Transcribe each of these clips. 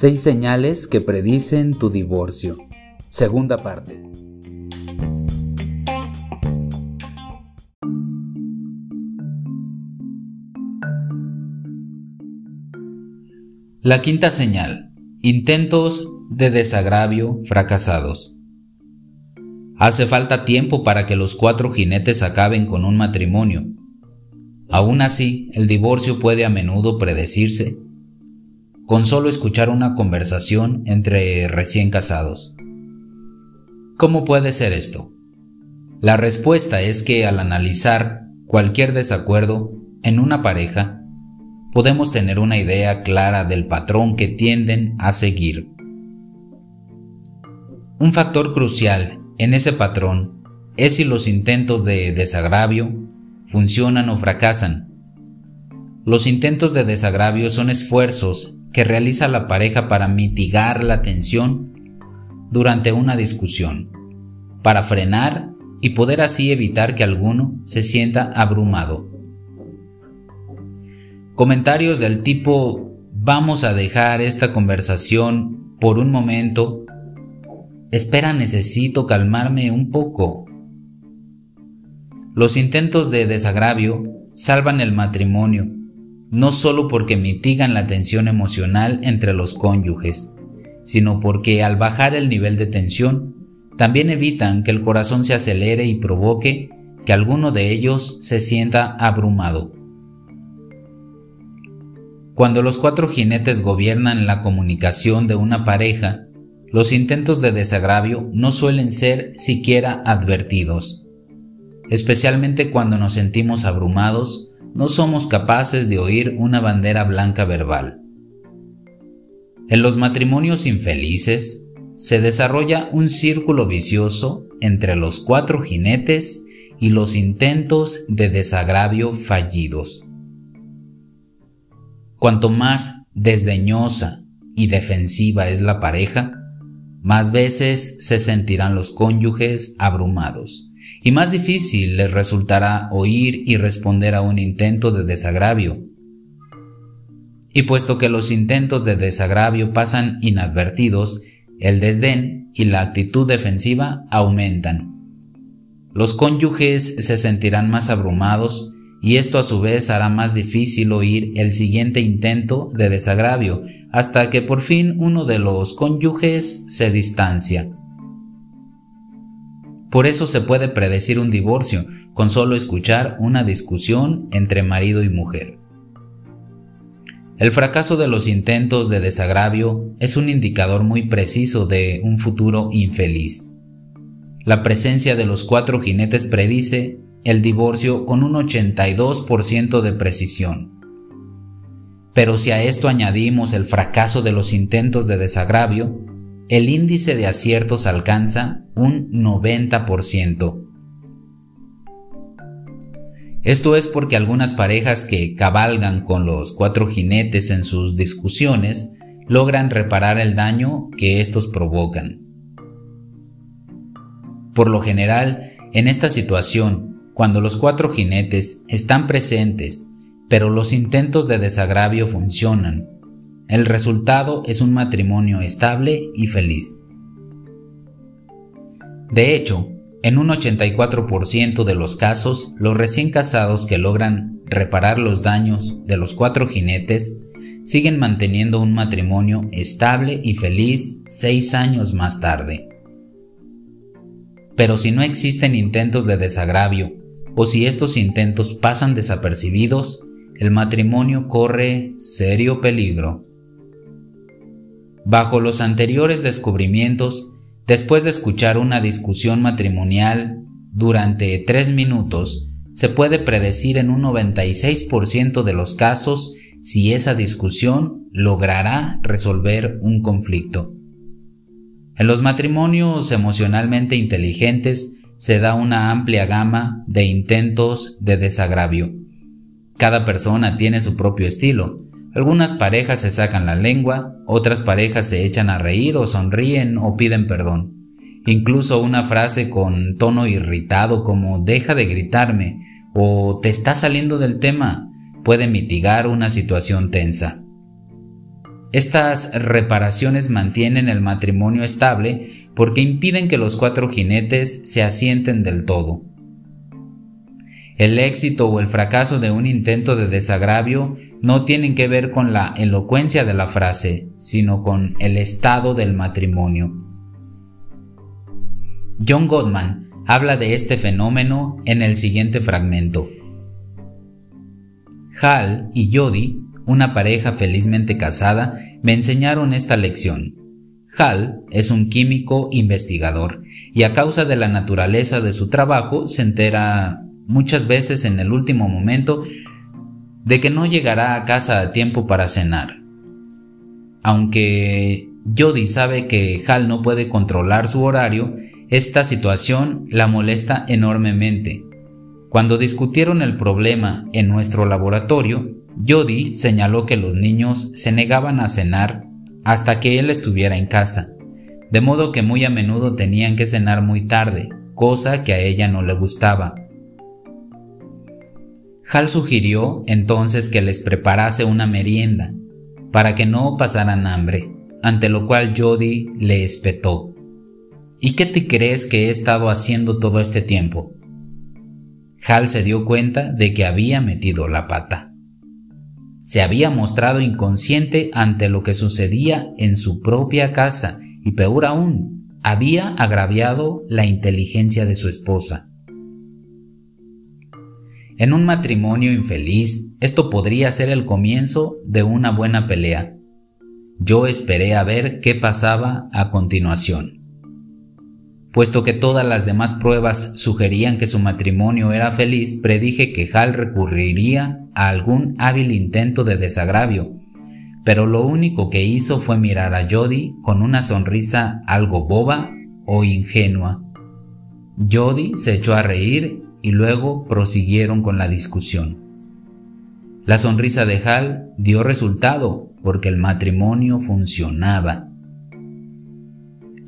Seis señales que predicen tu divorcio. Segunda parte. La quinta señal. Intentos de desagravio fracasados. Hace falta tiempo para que los cuatro jinetes acaben con un matrimonio. Aún así, el divorcio puede a menudo predecirse con solo escuchar una conversación entre recién casados. ¿Cómo puede ser esto? La respuesta es que al analizar cualquier desacuerdo en una pareja, podemos tener una idea clara del patrón que tienden a seguir. Un factor crucial en ese patrón es si los intentos de desagravio funcionan o fracasan. Los intentos de desagravio son esfuerzos que realiza la pareja para mitigar la tensión durante una discusión, para frenar y poder así evitar que alguno se sienta abrumado. Comentarios del tipo vamos a dejar esta conversación por un momento, espera necesito calmarme un poco. Los intentos de desagravio salvan el matrimonio no solo porque mitigan la tensión emocional entre los cónyuges, sino porque al bajar el nivel de tensión, también evitan que el corazón se acelere y provoque que alguno de ellos se sienta abrumado. Cuando los cuatro jinetes gobiernan la comunicación de una pareja, los intentos de desagravio no suelen ser siquiera advertidos, especialmente cuando nos sentimos abrumados no somos capaces de oír una bandera blanca verbal. En los matrimonios infelices se desarrolla un círculo vicioso entre los cuatro jinetes y los intentos de desagravio fallidos. Cuanto más desdeñosa y defensiva es la pareja, más veces se sentirán los cónyuges abrumados y más difícil les resultará oír y responder a un intento de desagravio. Y puesto que los intentos de desagravio pasan inadvertidos, el desdén y la actitud defensiva aumentan. Los cónyuges se sentirán más abrumados y esto a su vez hará más difícil oír el siguiente intento de desagravio hasta que por fin uno de los cónyuges se distancia. Por eso se puede predecir un divorcio con solo escuchar una discusión entre marido y mujer. El fracaso de los intentos de desagravio es un indicador muy preciso de un futuro infeliz. La presencia de los cuatro jinetes predice el divorcio con un 82% de precisión. Pero si a esto añadimos el fracaso de los intentos de desagravio, el índice de aciertos alcanza un 90%. Esto es porque algunas parejas que cabalgan con los cuatro jinetes en sus discusiones logran reparar el daño que estos provocan. Por lo general, en esta situación, cuando los cuatro jinetes están presentes, pero los intentos de desagravio funcionan, el resultado es un matrimonio estable y feliz. De hecho, en un 84% de los casos, los recién casados que logran reparar los daños de los cuatro jinetes siguen manteniendo un matrimonio estable y feliz seis años más tarde. Pero si no existen intentos de desagravio, o si estos intentos pasan desapercibidos, el matrimonio corre serio peligro. Bajo los anteriores descubrimientos, después de escuchar una discusión matrimonial durante tres minutos, se puede predecir en un 96% de los casos si esa discusión logrará resolver un conflicto. En los matrimonios emocionalmente inteligentes se da una amplia gama de intentos de desagravio. Cada persona tiene su propio estilo, algunas parejas se sacan la lengua, otras parejas se echan a reír o sonríen o piden perdón. Incluso una frase con tono irritado como deja de gritarme o te está saliendo del tema puede mitigar una situación tensa. Estas reparaciones mantienen el matrimonio estable porque impiden que los cuatro jinetes se asienten del todo. El éxito o el fracaso de un intento de desagravio no tienen que ver con la elocuencia de la frase, sino con el estado del matrimonio. John Gottman habla de este fenómeno en el siguiente fragmento. Hal y Jody una pareja felizmente casada, me enseñaron esta lección. Hal es un químico investigador y a causa de la naturaleza de su trabajo se entera muchas veces en el último momento de que no llegará a casa a tiempo para cenar. Aunque Jody sabe que Hal no puede controlar su horario, esta situación la molesta enormemente. Cuando discutieron el problema en nuestro laboratorio, Jody señaló que los niños se negaban a cenar hasta que él estuviera en casa, de modo que muy a menudo tenían que cenar muy tarde, cosa que a ella no le gustaba. Hal sugirió entonces que les preparase una merienda, para que no pasaran hambre, ante lo cual Jody le espetó. ¿Y qué te crees que he estado haciendo todo este tiempo? Hal se dio cuenta de que había metido la pata se había mostrado inconsciente ante lo que sucedía en su propia casa y peor aún, había agraviado la inteligencia de su esposa. En un matrimonio infeliz, esto podría ser el comienzo de una buena pelea. Yo esperé a ver qué pasaba a continuación. Puesto que todas las demás pruebas sugerían que su matrimonio era feliz, predije que Hal recurriría a algún hábil intento de desagravio, pero lo único que hizo fue mirar a Jody con una sonrisa algo boba o ingenua. Jody se echó a reír y luego prosiguieron con la discusión. La sonrisa de Hal dio resultado porque el matrimonio funcionaba.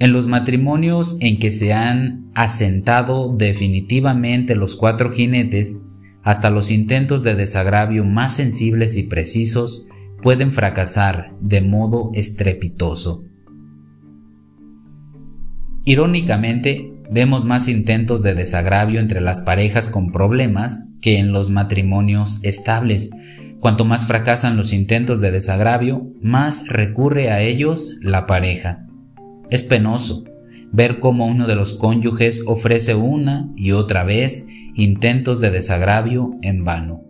En los matrimonios en que se han asentado definitivamente los cuatro jinetes, hasta los intentos de desagravio más sensibles y precisos pueden fracasar de modo estrepitoso. Irónicamente, vemos más intentos de desagravio entre las parejas con problemas que en los matrimonios estables. Cuanto más fracasan los intentos de desagravio, más recurre a ellos la pareja. Es penoso ver cómo uno de los cónyuges ofrece una y otra vez intentos de desagravio en vano.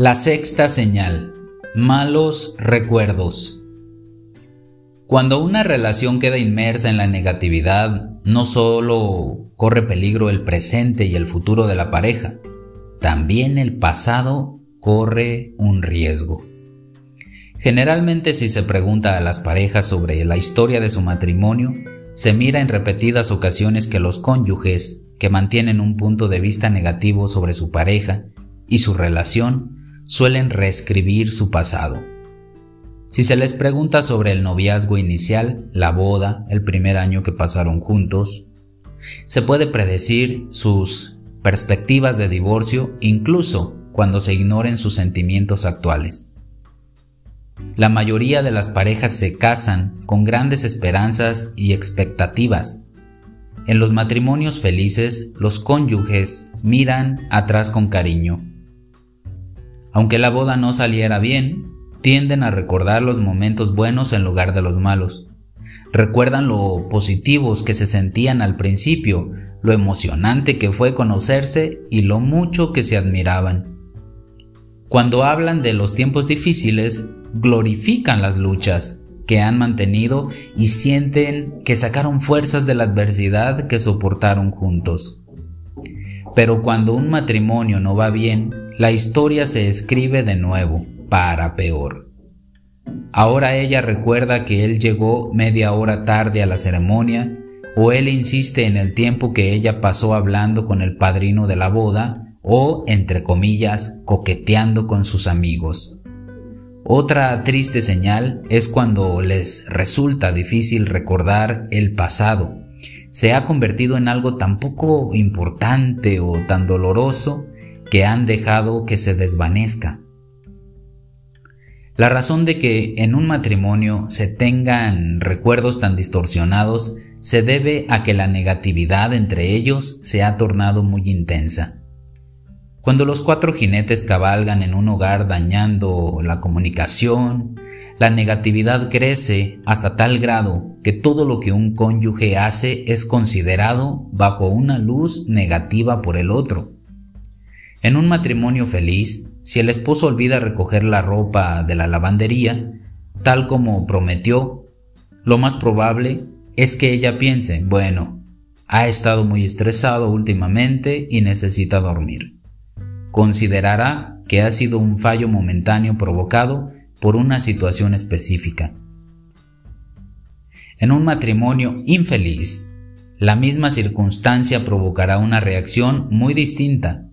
La sexta señal. Malos recuerdos. Cuando una relación queda inmersa en la negatividad, no solo corre peligro el presente y el futuro de la pareja, también el pasado corre un riesgo. Generalmente si se pregunta a las parejas sobre la historia de su matrimonio, se mira en repetidas ocasiones que los cónyuges que mantienen un punto de vista negativo sobre su pareja y su relación suelen reescribir su pasado. Si se les pregunta sobre el noviazgo inicial, la boda, el primer año que pasaron juntos, se puede predecir sus perspectivas de divorcio incluso cuando se ignoren sus sentimientos actuales. La mayoría de las parejas se casan con grandes esperanzas y expectativas. En los matrimonios felices, los cónyuges miran atrás con cariño. Aunque la boda no saliera bien, tienden a recordar los momentos buenos en lugar de los malos. Recuerdan lo positivos que se sentían al principio, lo emocionante que fue conocerse y lo mucho que se admiraban. Cuando hablan de los tiempos difíciles, glorifican las luchas que han mantenido y sienten que sacaron fuerzas de la adversidad que soportaron juntos. Pero cuando un matrimonio no va bien, la historia se escribe de nuevo para peor. Ahora ella recuerda que él llegó media hora tarde a la ceremonia, o él insiste en el tiempo que ella pasó hablando con el padrino de la boda, o, entre comillas, coqueteando con sus amigos. Otra triste señal es cuando les resulta difícil recordar el pasado. Se ha convertido en algo tan poco importante o tan doloroso que han dejado que se desvanezca. La razón de que en un matrimonio se tengan recuerdos tan distorsionados se debe a que la negatividad entre ellos se ha tornado muy intensa. Cuando los cuatro jinetes cabalgan en un hogar dañando la comunicación, la negatividad crece hasta tal grado que todo lo que un cónyuge hace es considerado bajo una luz negativa por el otro. En un matrimonio feliz, si el esposo olvida recoger la ropa de la lavandería, tal como prometió, lo más probable es que ella piense, bueno, ha estado muy estresado últimamente y necesita dormir considerará que ha sido un fallo momentáneo provocado por una situación específica. En un matrimonio infeliz, la misma circunstancia provocará una reacción muy distinta.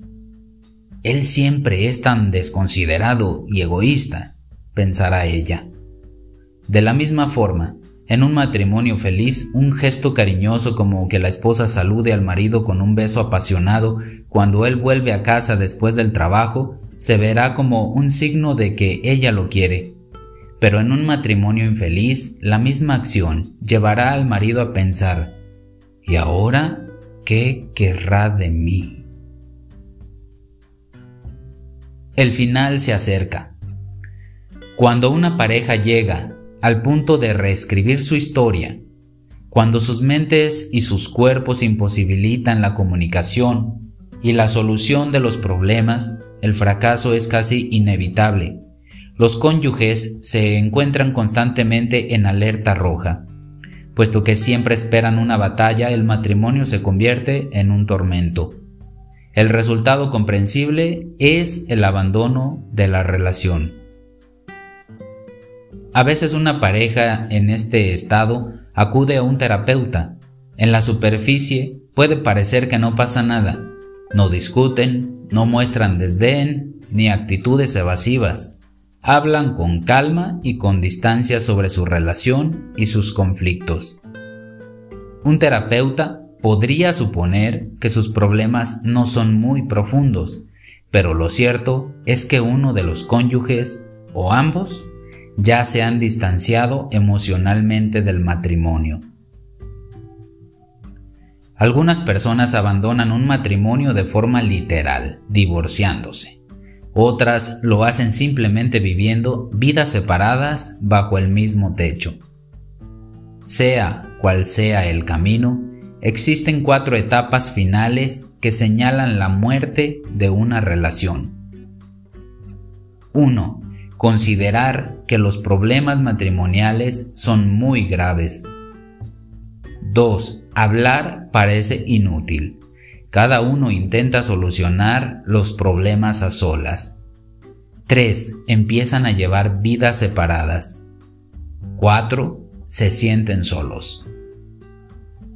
Él siempre es tan desconsiderado y egoísta, pensará ella. De la misma forma, en un matrimonio feliz, un gesto cariñoso como que la esposa salude al marido con un beso apasionado cuando él vuelve a casa después del trabajo se verá como un signo de que ella lo quiere. Pero en un matrimonio infeliz, la misma acción llevará al marido a pensar, ¿y ahora qué querrá de mí? El final se acerca. Cuando una pareja llega al punto de reescribir su historia, cuando sus mentes y sus cuerpos imposibilitan la comunicación y la solución de los problemas, el fracaso es casi inevitable. Los cónyuges se encuentran constantemente en alerta roja. Puesto que siempre esperan una batalla, el matrimonio se convierte en un tormento. El resultado comprensible es el abandono de la relación. A veces una pareja en este estado acude a un terapeuta. En la superficie puede parecer que no pasa nada. No discuten, no muestran desdén ni actitudes evasivas. Hablan con calma y con distancia sobre su relación y sus conflictos. Un terapeuta podría suponer que sus problemas no son muy profundos, pero lo cierto es que uno de los cónyuges o ambos ya se han distanciado emocionalmente del matrimonio. Algunas personas abandonan un matrimonio de forma literal, divorciándose. Otras lo hacen simplemente viviendo vidas separadas bajo el mismo techo. Sea cual sea el camino, existen cuatro etapas finales que señalan la muerte de una relación. 1 considerar que los problemas matrimoniales son muy graves. 2. Hablar parece inútil. Cada uno intenta solucionar los problemas a solas. 3. Empiezan a llevar vidas separadas. 4. Se sienten solos.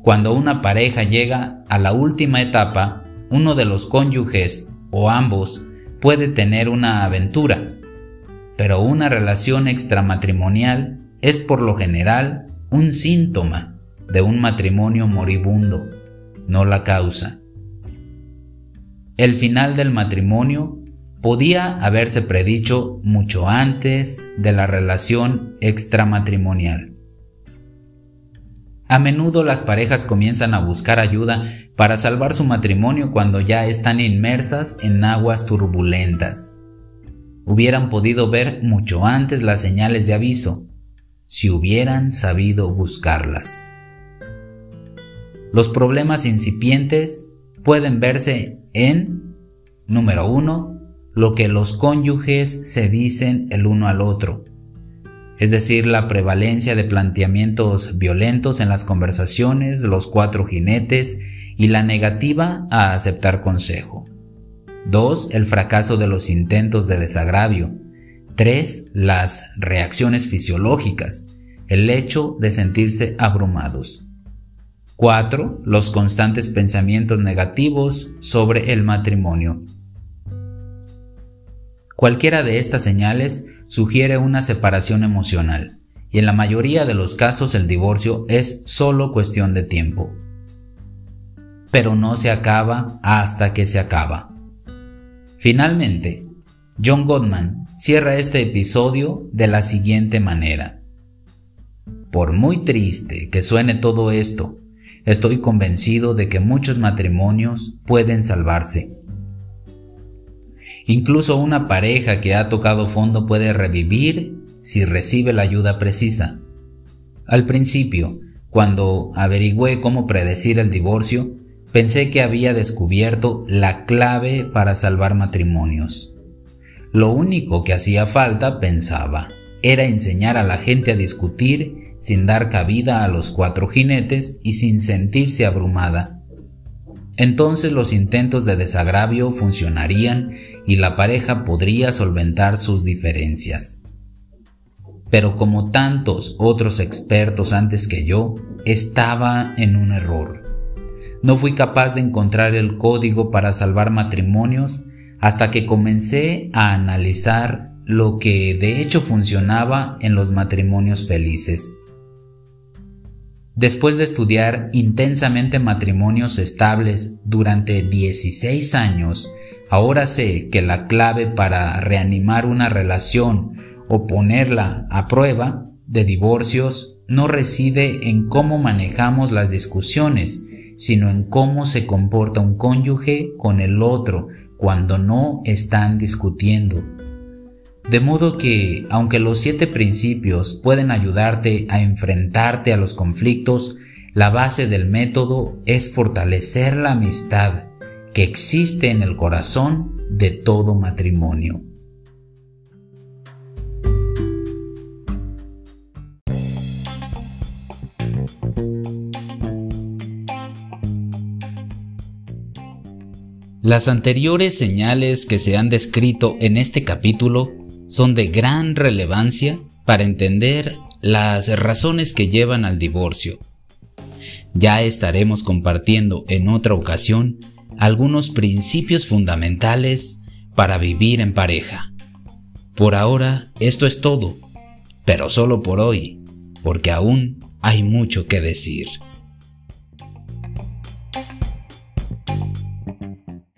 Cuando una pareja llega a la última etapa, uno de los cónyuges o ambos puede tener una aventura, pero una relación extramatrimonial es por lo general un síntoma de un matrimonio moribundo, no la causa. El final del matrimonio podía haberse predicho mucho antes de la relación extramatrimonial. A menudo las parejas comienzan a buscar ayuda para salvar su matrimonio cuando ya están inmersas en aguas turbulentas hubieran podido ver mucho antes las señales de aviso, si hubieran sabido buscarlas. Los problemas incipientes pueden verse en, número uno, lo que los cónyuges se dicen el uno al otro, es decir, la prevalencia de planteamientos violentos en las conversaciones, los cuatro jinetes y la negativa a aceptar consejo. 2. El fracaso de los intentos de desagravio. 3. Las reacciones fisiológicas. El hecho de sentirse abrumados. 4. Los constantes pensamientos negativos sobre el matrimonio. Cualquiera de estas señales sugiere una separación emocional, y en la mayoría de los casos el divorcio es solo cuestión de tiempo. Pero no se acaba hasta que se acaba. Finalmente, John Gottman cierra este episodio de la siguiente manera. Por muy triste que suene todo esto, estoy convencido de que muchos matrimonios pueden salvarse. Incluso una pareja que ha tocado fondo puede revivir si recibe la ayuda precisa. Al principio, cuando averigüé cómo predecir el divorcio, pensé que había descubierto la clave para salvar matrimonios. Lo único que hacía falta, pensaba, era enseñar a la gente a discutir sin dar cabida a los cuatro jinetes y sin sentirse abrumada. Entonces los intentos de desagravio funcionarían y la pareja podría solventar sus diferencias. Pero como tantos otros expertos antes que yo, estaba en un error. No fui capaz de encontrar el código para salvar matrimonios hasta que comencé a analizar lo que de hecho funcionaba en los matrimonios felices. Después de estudiar intensamente matrimonios estables durante 16 años, ahora sé que la clave para reanimar una relación o ponerla a prueba de divorcios no reside en cómo manejamos las discusiones, sino en cómo se comporta un cónyuge con el otro cuando no están discutiendo. De modo que, aunque los siete principios pueden ayudarte a enfrentarte a los conflictos, la base del método es fortalecer la amistad que existe en el corazón de todo matrimonio. Las anteriores señales que se han descrito en este capítulo son de gran relevancia para entender las razones que llevan al divorcio. Ya estaremos compartiendo en otra ocasión algunos principios fundamentales para vivir en pareja. Por ahora esto es todo, pero solo por hoy, porque aún hay mucho que decir.